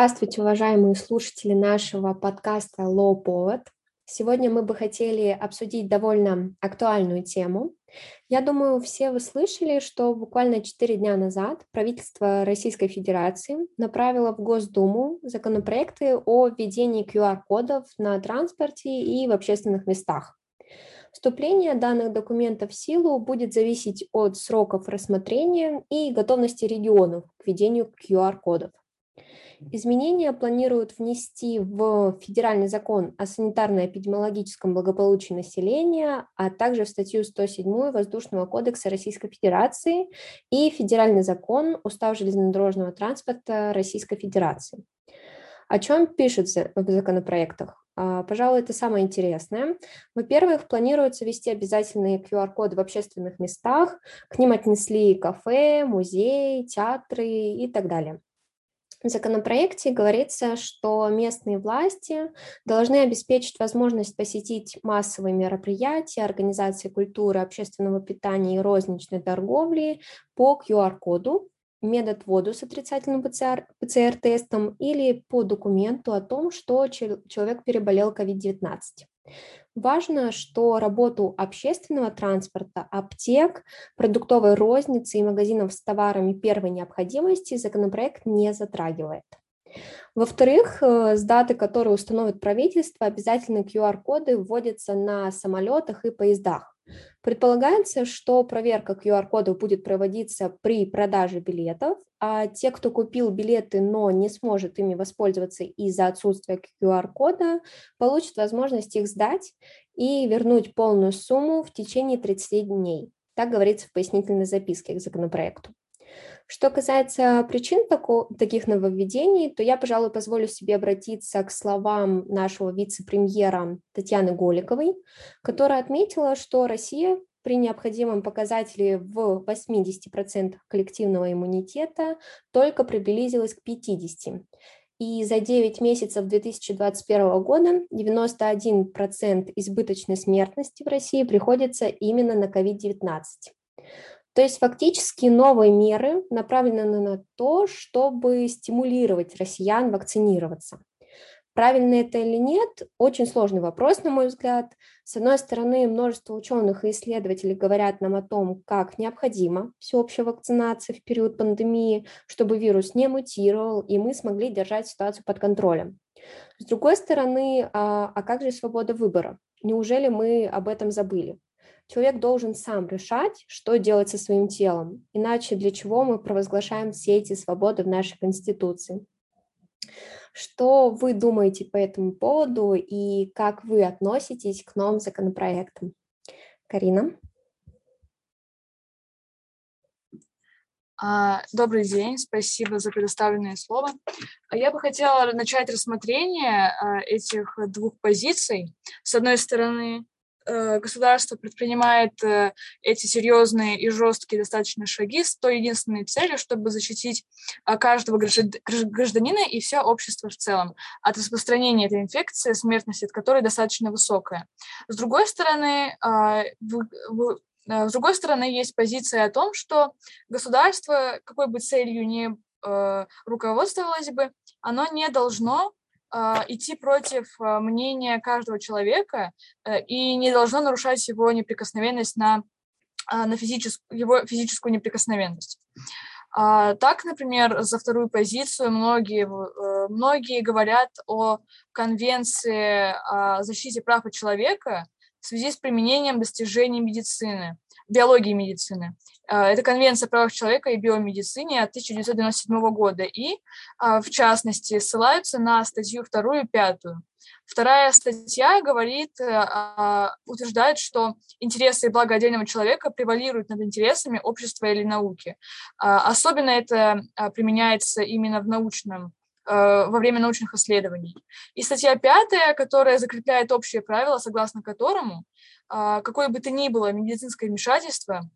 Здравствуйте, уважаемые слушатели нашего подкаста Low Poet. Сегодня мы бы хотели обсудить довольно актуальную тему. Я думаю, все вы слышали, что буквально 4 дня назад правительство Российской Федерации направило в Госдуму законопроекты о введении QR-кодов на транспорте и в общественных местах. Вступление данных документов в силу будет зависеть от сроков рассмотрения и готовности регионов к введению QR-кодов. Изменения планируют внести в федеральный закон о санитарно-эпидемиологическом благополучии населения, а также в статью 107 Воздушного кодекса Российской Федерации и федеральный закон Устав железнодорожного транспорта Российской Федерации. О чем пишется в законопроектах? А, пожалуй, это самое интересное. Во-первых, планируется ввести обязательные QR-коды в общественных местах. К ним отнесли кафе, музеи, театры и так далее. В законопроекте говорится, что местные власти должны обеспечить возможность посетить массовые мероприятия, организации культуры, общественного питания и розничной торговли по QR-коду, медотводу с отрицательным ПЦР-тестом или по документу о том, что человек переболел COVID-19. Важно, что работу общественного транспорта, аптек, продуктовой розницы и магазинов с товарами первой необходимости законопроект не затрагивает. Во-вторых, э, с даты, которые установит правительство, обязательно QR-коды вводятся на самолетах и поездах. Предполагается, что проверка QR-кодов будет проводиться при продаже билетов, а те, кто купил билеты, но не сможет ими воспользоваться из-за отсутствия QR-кода, получат возможность их сдать и вернуть полную сумму в течение 30 дней. Так говорится в пояснительной записке к законопроекту. Что касается причин тако, таких нововведений, то я, пожалуй, позволю себе обратиться к словам нашего вице-премьера Татьяны Голиковой, которая отметила, что Россия при необходимом показателе в 80% коллективного иммунитета только приблизилась к 50%. И за 9 месяцев 2021 года 91% избыточной смертности в России приходится именно на COVID-19. То есть фактически новые меры направлены на то, чтобы стимулировать россиян вакцинироваться. Правильно это или нет, очень сложный вопрос, на мой взгляд. С одной стороны, множество ученых и исследователей говорят нам о том, как необходима всеобщая вакцинация в период пандемии, чтобы вирус не мутировал, и мы смогли держать ситуацию под контролем. С другой стороны, а, а как же свобода выбора? Неужели мы об этом забыли? Человек должен сам решать, что делать со своим телом. Иначе для чего мы провозглашаем все эти свободы в нашей Конституции? Что вы думаете по этому поводу и как вы относитесь к новым законопроектам? Карина? А, добрый день, спасибо за предоставленное слово. Я бы хотела начать рассмотрение а, этих двух позиций. С одной стороны, государство предпринимает э, эти серьезные и жесткие достаточно шаги с той единственной целью, чтобы защитить а, каждого гражданина и все общество в целом от распространения этой инфекции, смертность от которой достаточно высокая. С другой стороны, э, с другой стороны, есть позиция о том, что государство, какой бы целью ни руководствовалось бы, оно не должно идти против а, мнения каждого человека э, и не должно нарушать его неприкосновенность на, а, на физическую, его физическую неприкосновенность. Так, например, за вторую позицию многие, э, многие говорят о Конвенции о защите прав человека в связи с применением достижений медицины, биологии медицины. А, это Конвенция о правах человека и биомедицине от 1997 года. И, а, в частности, ссылаются на статью вторую и пятую. Вторая статья говорит, а, утверждает, что интересы и благо отдельного человека превалируют над интересами общества или науки. Особенно это применяется именно в научном во время научных исследований. И статья пятая, которая закрепляет общие правила, согласно которому какое бы то ни было медицинское вмешательство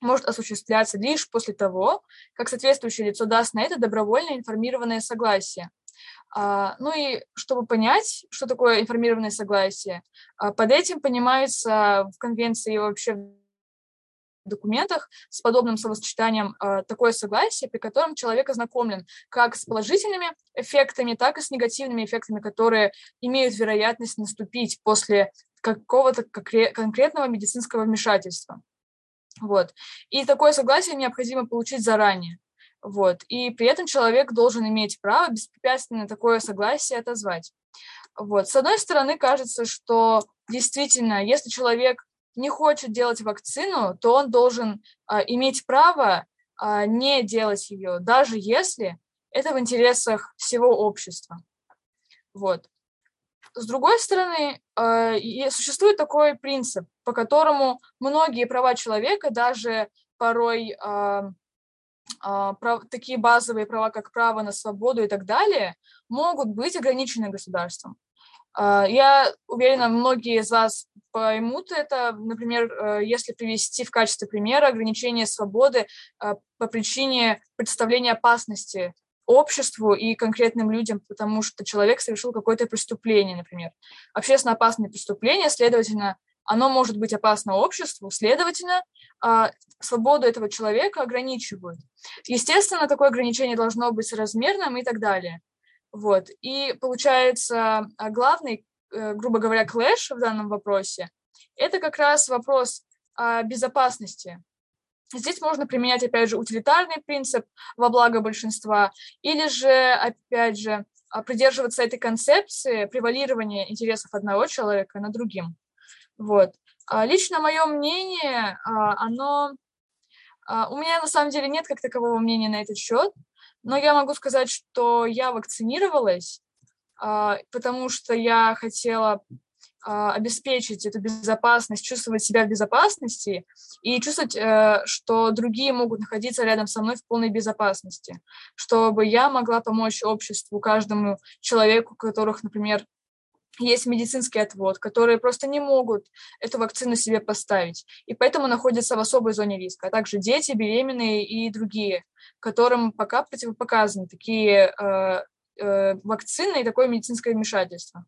может осуществляться лишь после того, как соответствующее лицо даст на это добровольно информированное согласие. А, ну и чтобы понять, что такое информированное согласие, а, под этим понимается в конвенции вообще документах с подобным словосочетанием такое согласие, при котором человек ознакомлен как с положительными эффектами, так и с негативными эффектами, которые имеют вероятность наступить после какого-то конкретного медицинского вмешательства. Вот. И такое согласие необходимо получить заранее. Вот. И при этом человек должен иметь право беспрепятственно такое согласие отозвать. Вот. С одной стороны, кажется, что действительно, если человек не хочет делать вакцину, то он должен а, иметь право а, не делать ее, даже если это в интересах всего общества. Вот. С другой стороны, э, существует такой принцип, по которому многие права человека, даже порой э, э, прав, такие базовые права, как право на свободу и так далее, могут быть ограничены государством. Я уверена, многие из вас поймут это. Например, если привести в качестве примера ограничение свободы по причине представления опасности обществу и конкретным людям, потому что человек совершил какое-то преступление, например. Общественно опасное преступление, следовательно, оно может быть опасно обществу, следовательно, а, свободу этого человека ограничивают. Естественно, такое ограничение должно быть соразмерным и так далее. Вот. И получается, а, главный, э, грубо говоря, клэш в данном вопросе – это как раз вопрос безопасности Здесь можно применять, опять же, утилитарный принцип во благо большинства, или же, опять же, а, придерживаться этой концепции превалирования интересов одного человека над другим. Вот. А лично мое мнение, а, оно... У меня на самом деле нет как такового мнения на этот счет, но я могу сказать, что я вакцинировалась, потому что я хотела обеспечить эту безопасность, чувствовать себя в безопасности и чувствовать, э, что другие могут находиться рядом со мной в полной безопасности, чтобы я могла помочь обществу, каждому человеку, у которых, например, есть медицинский отвод, которые просто не могут эту вакцину себе поставить, и поэтому находятся в особой зоне риска, а также дети, беременные и другие, которым пока противопоказаны такие э, э, вакцины и такое медицинское вмешательство.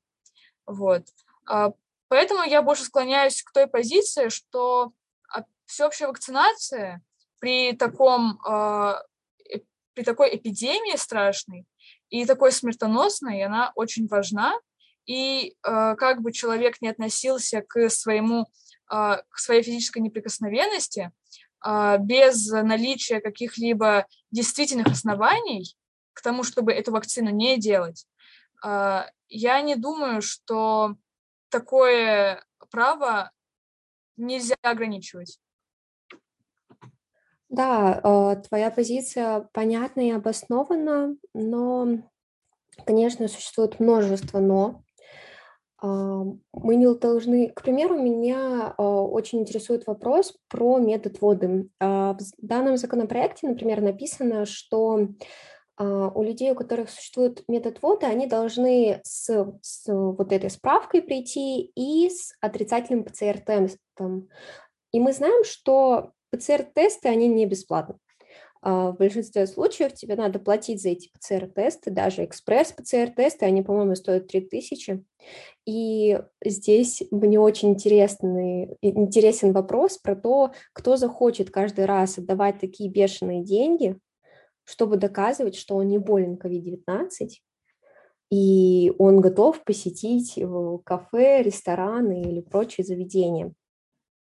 Вот. А, поэтому я больше склоняюсь к той позиции, что а, всеобщая вакцинация при таком а, при такой эпидемии страшной и такой смертоносной, она очень важна. И как бы человек не относился к своему к своей физической неприкосновенности, без наличия каких-либо действительных оснований к тому, чтобы эту вакцину не делать, я не думаю, что такое право нельзя ограничивать. Да, э, твоя позиция понятна и обоснована, но, конечно, существует множество «но». А, мы не должны... К примеру, меня э, очень интересует вопрос про метод воды. А, в данном законопроекте, например, написано, что у людей, у которых существует метод ввода, они должны с, с вот этой справкой прийти и с отрицательным ПЦР-тестом. И мы знаем, что ПЦР-тесты, они не бесплатны. А, в большинстве случаев тебе надо платить за эти ПЦР-тесты, даже экспресс-ПЦР-тесты, они, по-моему, стоят 3000. И здесь мне очень интересный, интересен вопрос про то, кто захочет каждый раз отдавать такие бешеные деньги чтобы доказывать, что он не болен COVID-19, и он готов посетить кафе, рестораны или прочие заведения.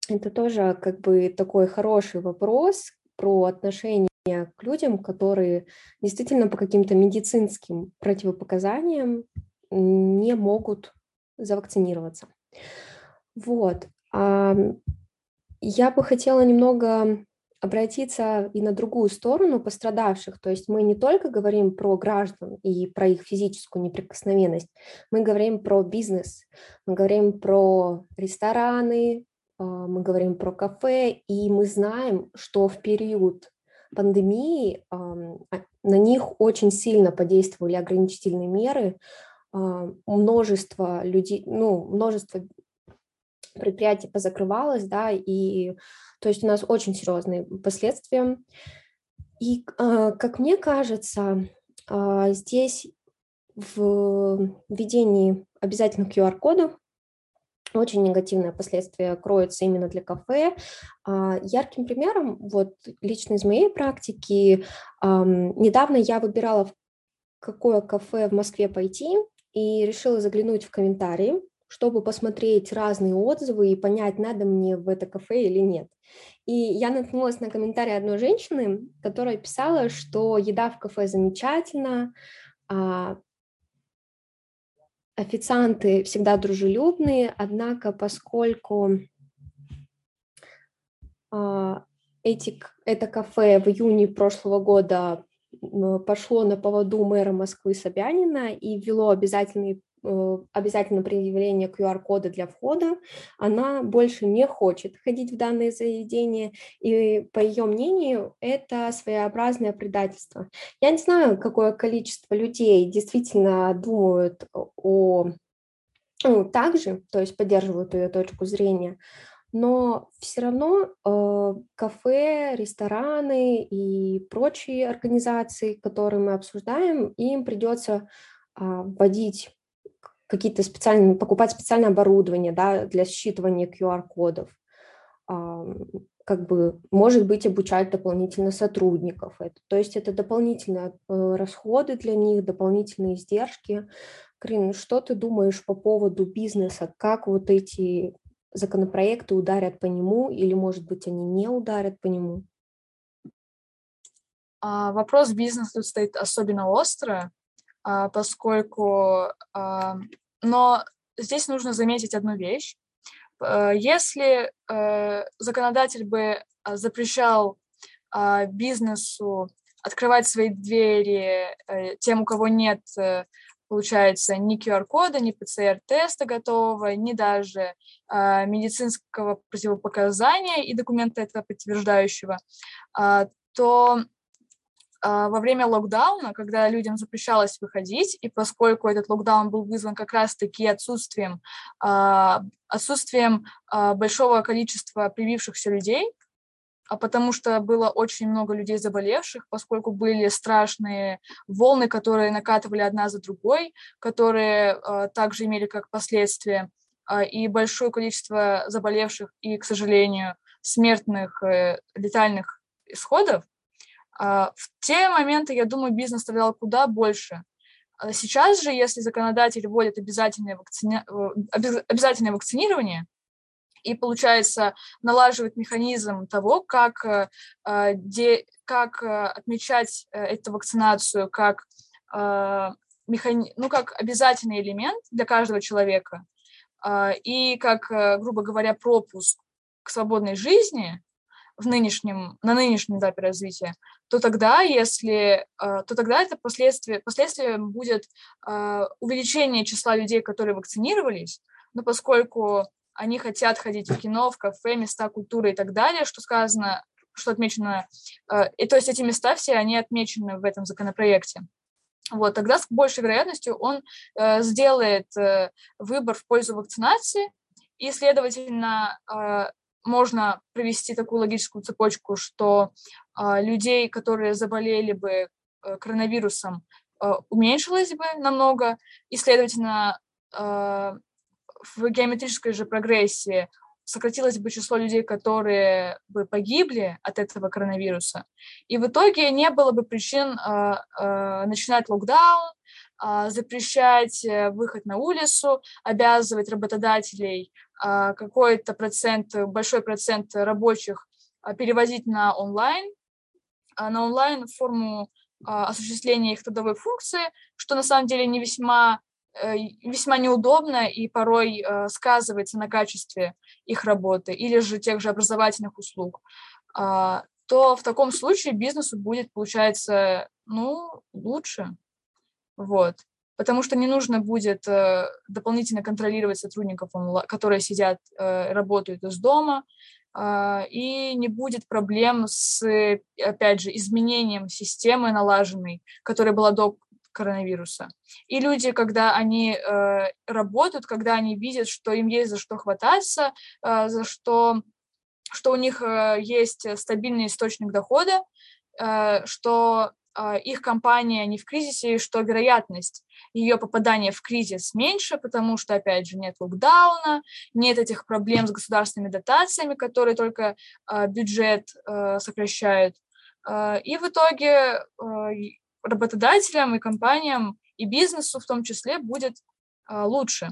Это тоже как бы такой хороший вопрос про отношение к людям, которые действительно по каким-то медицинским противопоказаниям не могут завакцинироваться. Вот. Я бы хотела немного обратиться и на другую сторону пострадавших. То есть мы не только говорим про граждан и про их физическую неприкосновенность, мы говорим про бизнес, мы говорим про рестораны, а, мы говорим про кафе, и мы знаем, что в период пандемии а, на них очень сильно подействовали ограничительные меры, а, множество людей, ну, множество предприятий позакрывалось, да, и то есть у нас очень серьезные последствия. И, а, как мне кажется, а, здесь в введении обязательных QR-кодов очень негативное последствие кроется именно для кафе. А, ярким примером, вот лично из моей практики, недавно я выбирала, в какое кафе в Москве пойти, и решила заглянуть в комментарии, чтобы посмотреть разные отзывы и понять, надо мне в это кафе или нет. И я наткнулась на комментарий одной женщины, которая писала, что еда в кафе замечательна, а, официанты всегда дружелюбные, однако поскольку а, эти, это кафе в июне прошлого года пошло на поводу мэра Москвы Собянина и ввело обязательный обязательно предъявление QR-кода для входа, она больше не хочет ходить в данное заведение, и по ее мнению это своеобразное предательство. Я не знаю, какое количество людей действительно думают о ну, также, то есть поддерживают ее точку зрения, но все равно э, кафе, рестораны и прочие организации, которые мы обсуждаем, им придется э, вводить какие-то специальные, покупать специальное оборудование да, для считывания QR-кодов, как бы, может быть, обучать дополнительно сотрудников. Это, то есть это дополнительные э, расходы для них, дополнительные издержки. Карин, что ты думаешь по поводу бизнеса? Как вот эти законопроекты ударят по нему или, может быть, они не ударят по нему? А, вопрос бизнеса тут стоит особенно остро, а, поскольку... А, но здесь нужно заметить одну вещь. Э, если э, законодатель бы а, запрещал бизнесу открывать свои двери э, тем, у кого нет, получается, ни QR-кода, ни ПЦР-теста готового, ни даже медицинского противопоказания и документа этого подтверждающего, то а, во время локдауна, когда людям запрещалось выходить, и поскольку этот локдаун был вызван как раз-таки отсутствием, а, отсутствием а, большого количества привившихся людей, а потому что было очень много людей заболевших, поскольку были страшные волны, которые накатывали одна за другой, которые также имели как последствия и большое количество заболевших и, к сожалению, смертных э, летальных исходов, а, в те моменты, я думаю, бизнес страдал куда больше. А сейчас же, если законодатель вводит обязательное, вакцини... Э, обязательное вакцинирование, и, получается, налаживает механизм того, как, э, а, как э, отмечать эту вакцинацию как, механи... ну, как обязательный элемент для каждого человека, и как, грубо говоря, пропуск к свободной жизни, в нынешнем, на нынешнем этапе развития, то тогда, если, э, то тогда это последствие, последствием будет э, увеличение числа людей, которые вакцинировались, но поскольку они хотят ходить в кино, в кафе, места культуры и так далее, что сказано, что отмечено, э, и то есть эти места все, они отмечены в этом законопроекте. Вот, тогда с большей вероятностью он э, сделает э, выбор в пользу вакцинации, и, следовательно, можно провести такую логическую цепочку, что э, людей, которые заболели бы э, коронавирусом, э, уменьшилось бы намного, и, следовательно, э, в геометрической же прогрессии сократилось бы число людей, которые бы погибли от этого коронавируса. И в итоге не было бы причин э, э, начинать локдаун, э, запрещать выход на улицу, обязывать работодателей а, какой-то процент, большой процент рабочих а, перевозить на онлайн, а, на онлайн форму осуществления их трудовой функции, что на самом деле не весьма, э, весьма неудобно и порой э, сказывается на качестве их работы или же тех же образовательных услуг, то в таком случае бизнесу будет, получается, ну, лучше. Вот потому что не нужно будет э, дополнительно контролировать сотрудников, которые сидят, э, работают из дома, э, и не будет проблем с, опять же, изменением системы налаженной, которая была до коронавируса. И люди, когда они э, работают, когда они видят, что им есть за что хвататься, э, за что, что у них э, есть стабильный источник дохода, э, что их компания не в кризисе, и что вероятность ее попадания в кризис меньше, потому что, опять же, нет локдауна, нет этих проблем с государственными дотациями, которые только бюджет сокращают. И в итоге работодателям и компаниям и бизнесу в том числе будет лучше.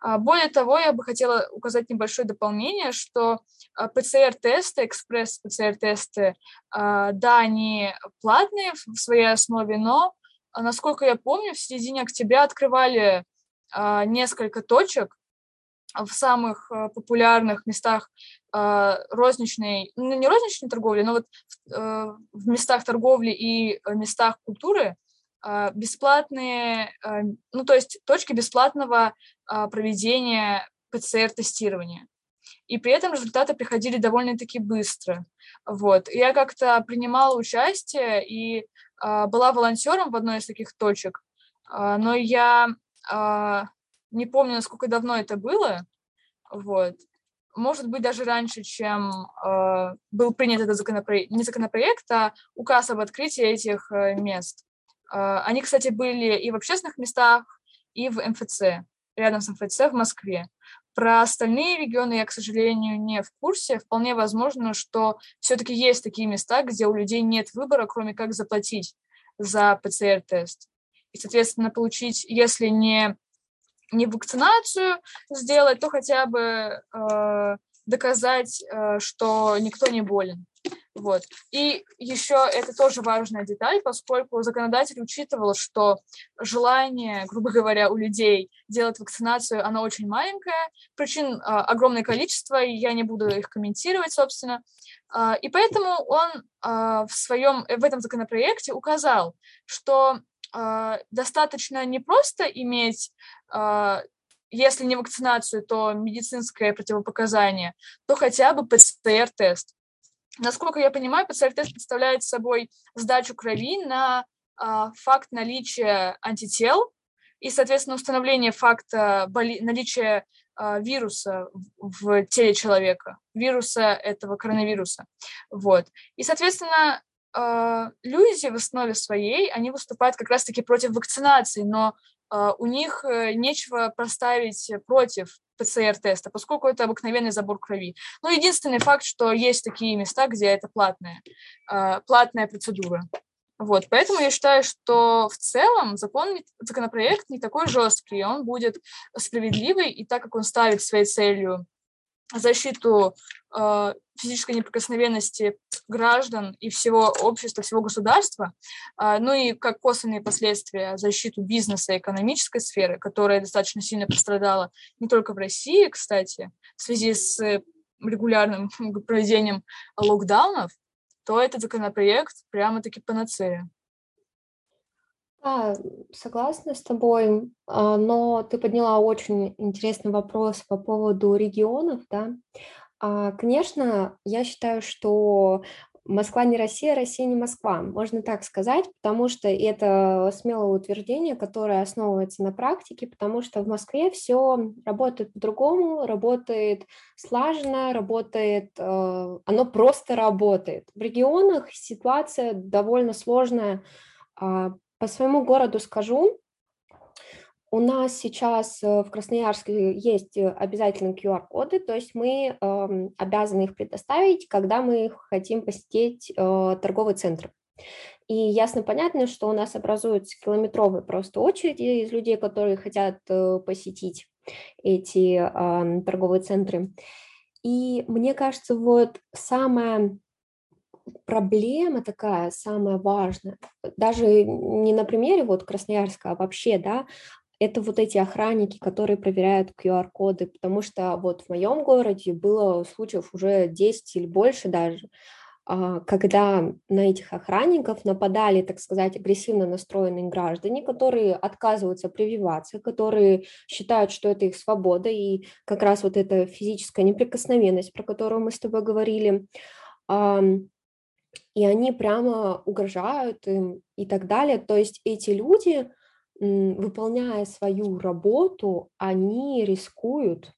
А, более того, я бы хотела указать небольшое дополнение, что а, ПЦР-тесты, экспресс-ПЦР-тесты, а, да, они платные в своей основе, но, насколько я помню, в середине октября открывали несколько точек в самых популярных местах розничной, ну, не розничной торговли, но вот в местах торговли и местах культуры, бесплатные, ну, то есть точки бесплатного проведения ПЦР-тестирования. И при этом результаты приходили довольно-таки быстро. Вот. Я как-то принимала участие и была волонтером в одной из таких точек, но я не помню, насколько давно это было. Вот. Может быть, даже раньше, чем был принят этот законопроект, не законопроект, а указ об открытии этих э, мест. А, они, кстати, были и в общественных местах, и в МФЦ, рядом с МФЦ в Москве. Про остальные регионы я, к сожалению, не в курсе. Вполне возможно, что все-таки есть такие места, где у людей нет выбора, кроме как заплатить за ПЦР-тест. И, соответственно, получить, если не, не вакцинацию сделать, то хотя бы э, доказать, э, что никто не болен. Вот. И еще это тоже важная деталь, поскольку законодатель учитывал, что желание, грубо говоря, у людей делать вакцинацию, оно очень маленькое, причин а, огромное количество, и я не буду их комментировать, собственно. А, и поэтому он а, в своем, в этом законопроекте указал, что а, достаточно не просто иметь а, если не вакцинацию, то медицинское противопоказание, то хотя бы ПЦР-тест. Насколько я понимаю, ПЦР-тест представляет собой сдачу крови на а, факт наличия антител и, соответственно, установление факта боли... наличия а, вируса в, теле человека, вируса этого коронавируса. Вот. И, соответственно, а, люди в основе своей, они выступают как раз-таки против вакцинации, но у них э, нечего проставить против ПЦР-теста, поскольку это обыкновенный забор крови. Но ну, единственный факт, что есть такие места, где это платная, э, платная процедура. Вот, поэтому я считаю, что в целом закон, законопроект не такой жесткий, он будет справедливый, и так как он ставит своей целью защиту э, физической неприкосновенности граждан и всего общества, всего государства, э, ну и как косвенные последствия защиту бизнеса и экономической сферы, которая достаточно сильно пострадала не только в России, кстати, в связи с регулярным проведением локдаунов, то этот законопроект прямо-таки панацея. Да, согласна с тобой, а, но ты подняла очень интересный вопрос по поводу регионов, да. А, конечно, я считаю, что Москва не Россия, Россия не Москва, можно так сказать, потому что это смелое утверждение, которое основывается на практике, потому что в Москве все работает по-другому, работает слаженно, работает, э, оно просто работает. В регионах ситуация довольно сложная, а, по своему городу скажу, у нас сейчас э, в Красноярске есть э, обязательно QR-коды, то есть мы э, обязаны их предоставить, когда мы хотим посетить э, торговый центр. И ясно понятно, что у нас образуются километровые просто очереди из людей, которые хотят э, посетить эти э, торговые центры. И мне кажется, вот самое проблема такая самая важная, даже не на примере вот Красноярска, а вообще, да, это вот эти охранники, которые проверяют QR-коды, потому что вот в моем городе было случаев уже 10 или больше даже, а, когда на этих охранников нападали, так сказать, агрессивно настроенные граждане, которые отказываются прививаться, которые считают, что это их свобода, и как раз вот эта физическая неприкосновенность, про которую мы с тобой говорили, и они прямо угрожают им и так далее. То есть эти люди, выполняя свою работу, они рискуют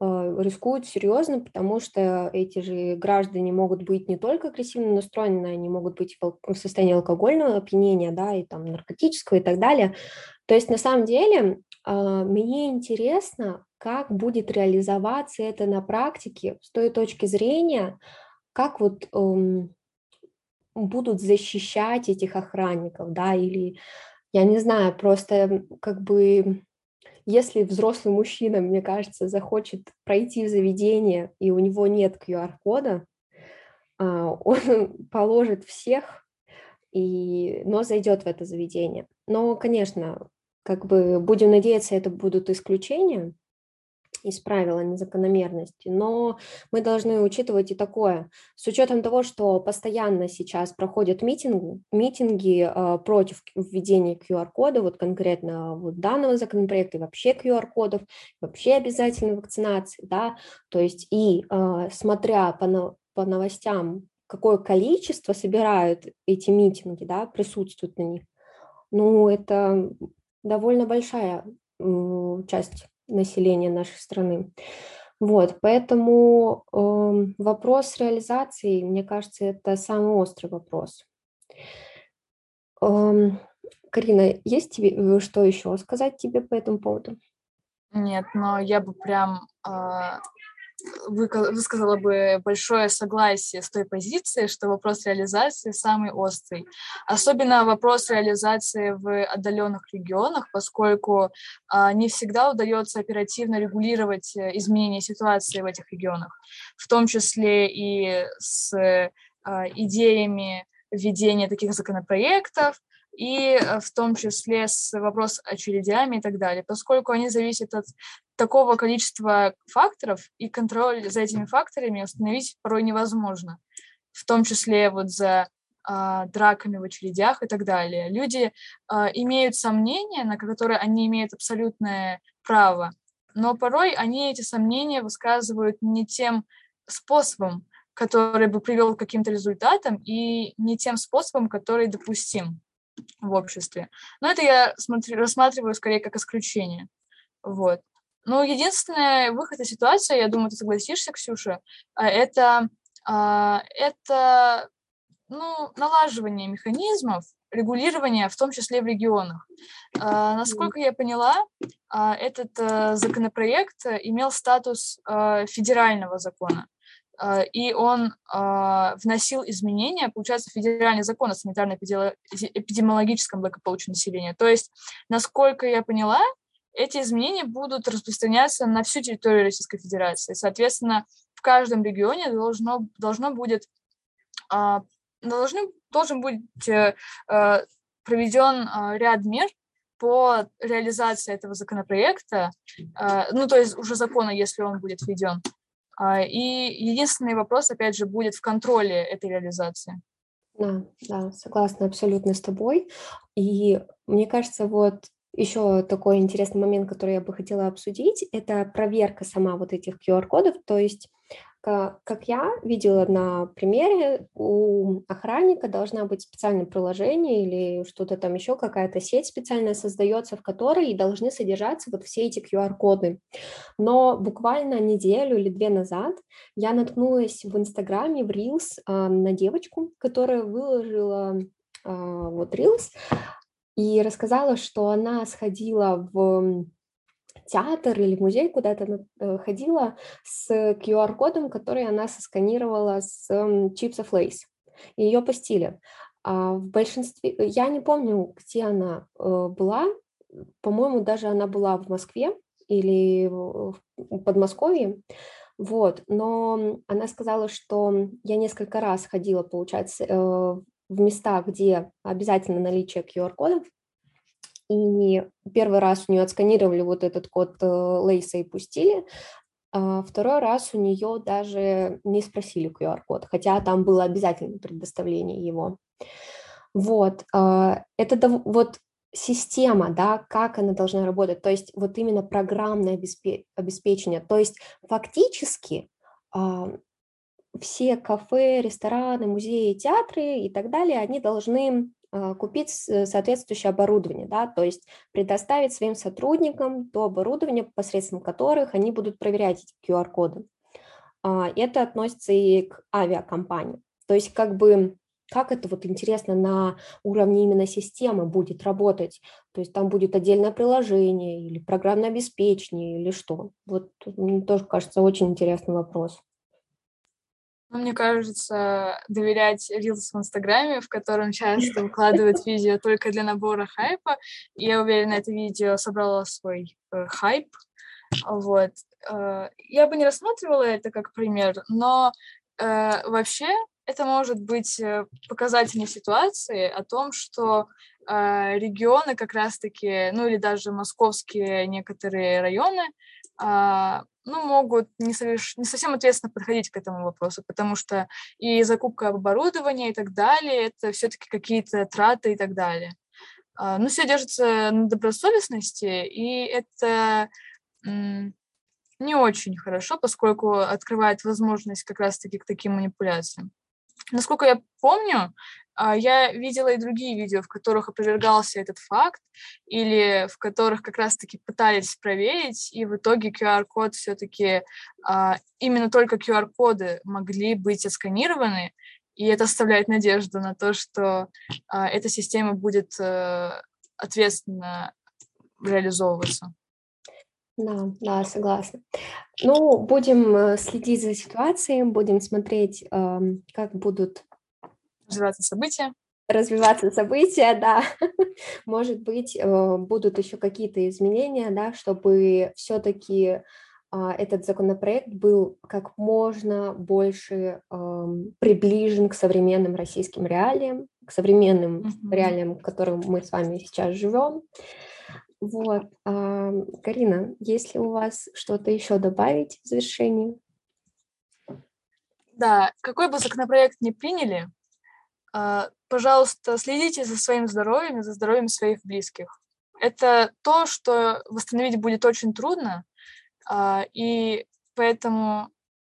э, рискуют серьезно, потому что эти же граждане могут быть не только агрессивно настроены, они могут быть в состоянии алкогольного опьянения, да, и там наркотического и так далее. То есть на самом деле а, мне интересно, как будет реализоваться это на практике с той точки зрения, как вот эм, будут защищать этих охранников, да, или, я не знаю, просто как бы, если взрослый мужчина, мне кажется, захочет пройти в заведение, и у него нет QR-кода, а, он положит всех, и, но зайдет в это заведение. Но, конечно, как бы будем надеяться, это будут исключения из правил, а не закономерности. Но мы должны учитывать и такое. С учетом того, что постоянно сейчас проходят митинги, митинги э, против введения QR-кода, вот конкретно вот данного законопроекта, и вообще QR-кодов, вообще обязательной вакцинации, да, то есть и э, смотря по, по новостям, какое количество собирают эти митинги, да, присутствуют на них, ну, это довольно большая часть населения нашей страны. Вот, поэтому э, вопрос реализации, мне кажется, это самый острый вопрос. Э, Карина, есть тебе э, что еще сказать тебе по этому поводу? Нет, но я бы прям э, высказала бы большое согласие с той позицией, что вопрос реализации самый острый. Особенно вопрос реализации в отдаленных регионах, поскольку а, не всегда удается оперативно регулировать э, изменения ситуации в этих регионах, в том числе и с а, идеями введения таких законопроектов, и э, в том числе с вопрос очередями и так далее, поскольку они зависят от такого количества факторов, и контроль за этими факторами установить порой невозможно, в том числе вот за э, драками в очередях и так далее. Люди э, имеют сомнения, на которые они имеют абсолютное право, но порой они эти сомнения высказывают не тем способом, который бы привел к каким-то результатам, и не тем способом, который допустим в обществе. Но это я смотрю, рассматриваю скорее как исключение. Вот. Ну, единственный выход из ситуации, я думаю, ты согласишься, Ксюша, а, это, а, это ну, налаживание механизмов регулирования, в том числе в регионах. А, насколько я поняла, этот э, законопроект имел статус федерального закона. И он вносил изменения, получается, в федеральный закон о санитарно-эпидемиологическом благополучии населения. То есть, насколько я поняла, эти изменения будут распространяться на всю территорию Российской Федерации. Соответственно, в каждом регионе должно, должно будет, а, должны, должен быть э, э, проведен а, ряд мер по реализации этого законопроекта, а, ну, то есть уже закона, если он будет введен. И единственный вопрос, опять же, будет в контроле этой реализации. Да, да, согласна абсолютно с тобой. И мне кажется, вот еще такой интересный момент, который я бы хотела обсудить, это проверка сама вот этих QR-кодов, то есть как я видела на примере, у охранника должна быть специальное приложение или что-то там еще, какая-то сеть специальная создается, в которой должны содержаться вот все эти QR-коды. Но буквально неделю или две назад я наткнулась в Инстаграме, в Reels э, на девочку, которая выложила э, вот Reels и рассказала, что она сходила в театр или в музей, куда-то э, ходила с QR-кодом, который она сосканировала с чипсов Lays. И ее постили. А в большинстве, я не помню, где она э, была, по-моему, даже она была в Москве или в Подмосковье, вот, но она сказала, что я несколько раз ходила, получается, э, в места, где обязательно наличие QR-кодов, и первый раз у нее отсканировали вот этот код э, Лейса и пустили, а второй раз у нее даже не спросили QR-код, хотя там было обязательное предоставление его. Вот, а, это вот система, да, как она должна работать, то есть вот именно программное обеспечение, то есть фактически а, все кафе, рестораны, музеи, театры и так далее, они должны а, купить соответствующее оборудование, да, то есть предоставить своим сотрудникам то оборудование, посредством которых они будут проверять эти QR-коды. А, это относится и к авиакомпаниям. То есть как бы как это вот интересно на уровне именно системы будет работать? То есть там будет отдельное приложение или программное обеспечение или что? Вот мне тоже кажется очень интересный вопрос. Ну, мне кажется, доверять Reels в Инстаграме, в котором часто выкладывают видео только для набора хайпа. Я уверена, это видео собрало свой э, хайп. Вот. Э, я бы не рассматривала это как пример, но э, вообще это может быть э, показательной ситуации о том, что э, регионы как раз-таки, ну или даже московские некоторые районы, э, ну, могут не, соверш... не совсем ответственно подходить к этому вопросу, потому что и закупка оборудования и так далее, это все-таки какие-то траты и так далее. Э, ну, все держится на добросовестности, и это не очень хорошо, поскольку открывает возможность как раз-таки к таким манипуляциям. Насколько я помню, а, я видела и другие видео, в которых опровергался этот факт, или в которых как раз-таки пытались проверить, и в итоге QR-код все-таки, а, именно только QR-коды могли быть отсканированы, и это оставляет надежду на то, что а, эта система будет э, ответственно реализовываться. Да, да, согласна. Ну, будем э, следить за ситуацией, будем смотреть, как будут развиваться события. Развиваться события, да. Может быть, э, будут еще какие-то изменения, да, чтобы все-таки а, этот законопроект был как можно больше приближен к современным российским реалиям, к современным mm-hmm. реалиям, в которых мы с вами сейчас живем. Вот. А, Карина, есть ли у вас что-то еще добавить в завершении? Да, какой бы законопроект ни приняли, пожалуйста, следите за своим здоровьем и за здоровьем своих близких. Это то, что восстановить будет очень трудно, а, и поэтому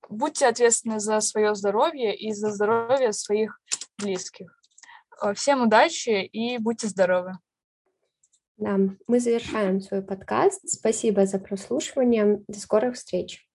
будьте ответственны за свое здоровье и за здоровье своих близких. Всем удачи и будьте здоровы! Да, мы завершаем свой подкаст. Спасибо за прослушивание. До скорых встреч.